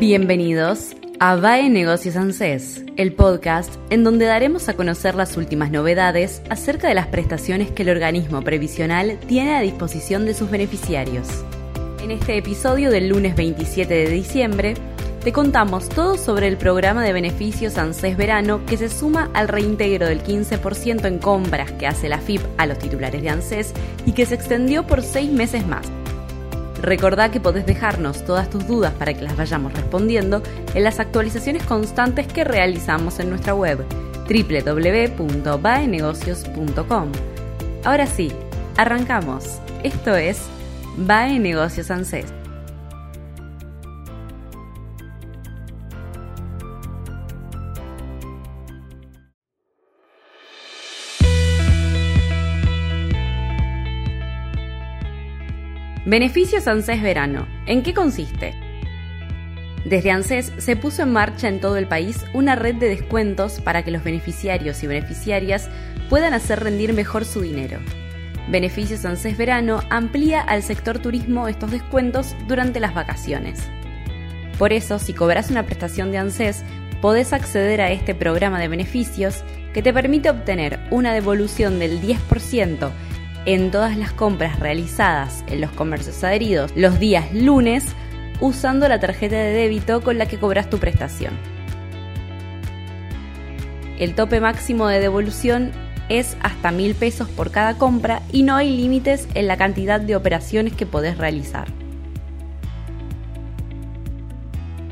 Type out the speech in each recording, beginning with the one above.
Bienvenidos a VAE Negocios ANSES, el podcast en donde daremos a conocer las últimas novedades acerca de las prestaciones que el organismo previsional tiene a disposición de sus beneficiarios. En este episodio del lunes 27 de diciembre, te contamos todo sobre el programa de beneficios ANSES Verano que se suma al reintegro del 15% en compras que hace la FIP a los titulares de ANSES y que se extendió por seis meses más. Recordá que podés dejarnos todas tus dudas para que las vayamos respondiendo en las actualizaciones constantes que realizamos en nuestra web www.baenegocios.com. Ahora sí, arrancamos. Esto es Bae Negocios. Beneficios ANSES Verano. ¿En qué consiste? Desde ANSES se puso en marcha en todo el país una red de descuentos para que los beneficiarios y beneficiarias puedan hacer rendir mejor su dinero. Beneficios ANSES Verano amplía al sector turismo estos descuentos durante las vacaciones. Por eso, si cobras una prestación de ANSES, podés acceder a este programa de beneficios que te permite obtener una devolución del 10% en todas las compras realizadas en los comercios adheridos los días lunes usando la tarjeta de débito con la que cobras tu prestación. El tope máximo de devolución es hasta mil pesos por cada compra y no hay límites en la cantidad de operaciones que podés realizar.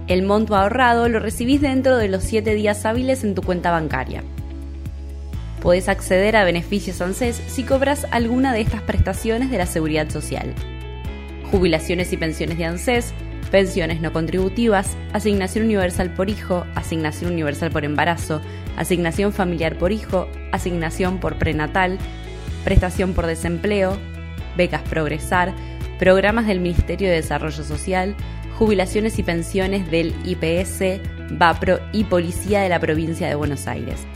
El monto ahorrado lo recibís dentro de los 7 días hábiles en tu cuenta bancaria. Podés acceder a beneficios ANSES si cobras alguna de estas prestaciones de la Seguridad Social. Jubilaciones y pensiones de ANSES, pensiones no contributivas, asignación universal por hijo, asignación universal por embarazo, asignación familiar por hijo, asignación por prenatal, prestación por desempleo, becas Progresar, programas del Ministerio de Desarrollo Social, jubilaciones y pensiones del IPS, VAPRO y Policía de la Provincia de Buenos Aires.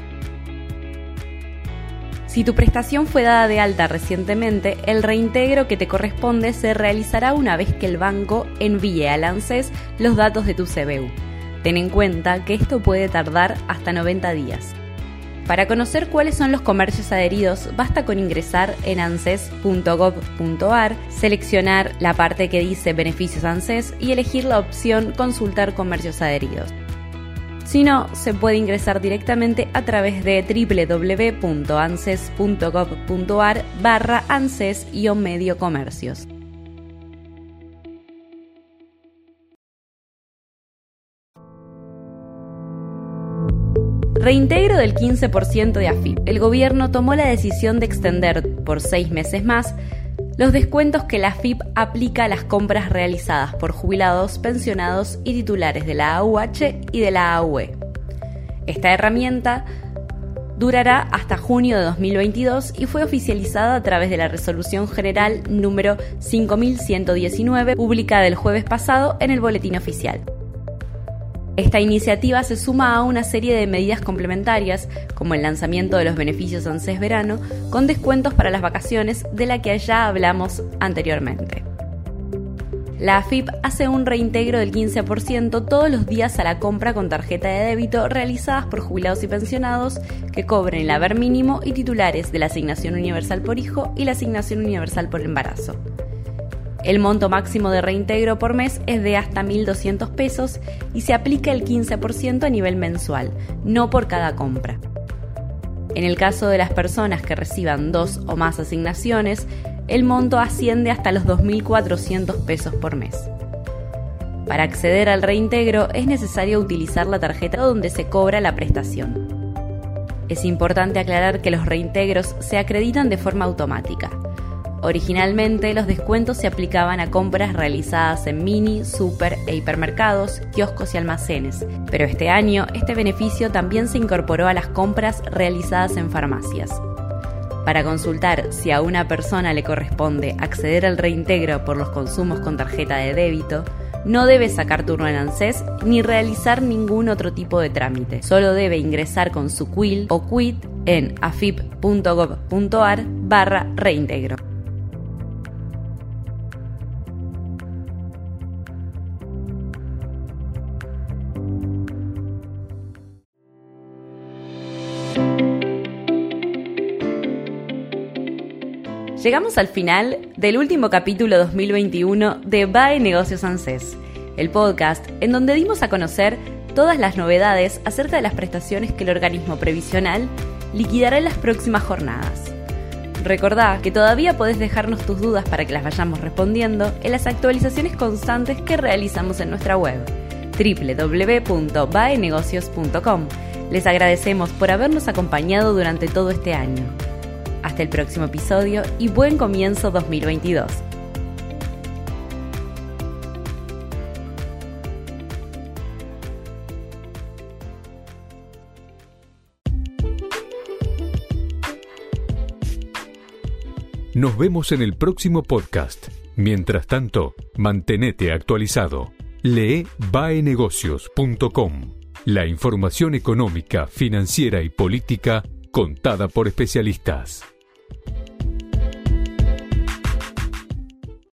Si tu prestación fue dada de alta recientemente, el reintegro que te corresponde se realizará una vez que el banco envíe al ANSES los datos de tu CBU. Ten en cuenta que esto puede tardar hasta 90 días. Para conocer cuáles son los comercios adheridos, basta con ingresar en anses.gov.ar, seleccionar la parte que dice Beneficios ANSES y elegir la opción Consultar comercios adheridos. Si no, se puede ingresar directamente a través de www.anses.gov.ar barra anses-medio comercios. Reintegro del 15% de AFIP. El gobierno tomó la decisión de extender por seis meses más los descuentos que la FIP aplica a las compras realizadas por jubilados, pensionados y titulares de la AUH y de la AUE. Esta herramienta durará hasta junio de 2022 y fue oficializada a través de la Resolución General número 5119, publicada el jueves pasado en el Boletín Oficial. Esta iniciativa se suma a una serie de medidas complementarias, como el lanzamiento de los beneficios ANSES Verano, con descuentos para las vacaciones de la que ya hablamos anteriormente. La AFIP hace un reintegro del 15% todos los días a la compra con tarjeta de débito realizadas por jubilados y pensionados que cobren el haber mínimo y titulares de la asignación universal por hijo y la asignación universal por embarazo. El monto máximo de reintegro por mes es de hasta 1.200 pesos y se aplica el 15% a nivel mensual, no por cada compra. En el caso de las personas que reciban dos o más asignaciones, el monto asciende hasta los 2.400 pesos por mes. Para acceder al reintegro es necesario utilizar la tarjeta donde se cobra la prestación. Es importante aclarar que los reintegros se acreditan de forma automática Originalmente los descuentos se aplicaban a compras realizadas en mini, super e hipermercados, kioscos y almacenes, pero este año este beneficio también se incorporó a las compras realizadas en farmacias. Para consultar si a una persona le corresponde acceder al reintegro por los consumos con tarjeta de débito, no debe sacar turno en ANSES ni realizar ningún otro tipo de trámite. Solo debe ingresar con su QUIL o QUIT en afip.gov.ar barra reintegro. Llegamos al final del último capítulo 2021 de BAE Negocios ANSES, el podcast en donde dimos a conocer todas las novedades acerca de las prestaciones que el organismo previsional liquidará en las próximas jornadas. Recordá que todavía podés dejarnos tus dudas para que las vayamos respondiendo en las actualizaciones constantes que realizamos en nuestra web www.baenegocios.com. Les agradecemos por habernos acompañado durante todo este año. Hasta el próximo episodio y buen comienzo 2022. Nos vemos en el próximo podcast. Mientras tanto, mantenete actualizado. Lee baenegocios.com. La información económica, financiera y política contada por especialistas.